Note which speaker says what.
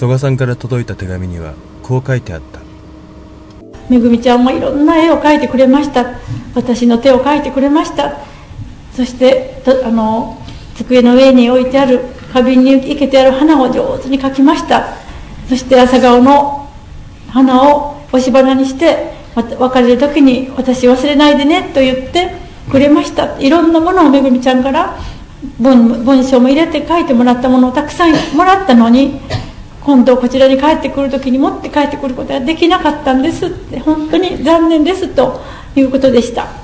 Speaker 1: 曽我さんから届いた手紙にはこう書いてあった。
Speaker 2: めぐみちゃんもいろんな絵を描いてくれました。私の手を描いてくれました。そしてあの机の上に置いてある花瓶に生けてある花を上手に描きました。そして朝顔の花を押し花にして別れる時に「私忘れないでね」と言ってくれました。いろんなものをめぐみちゃんから文文章も入れて書いてもらったものをたくさんもらったのに今度こちらに帰ってくる時に持って帰ってくることができなかったんですって本当に残念ですということでした。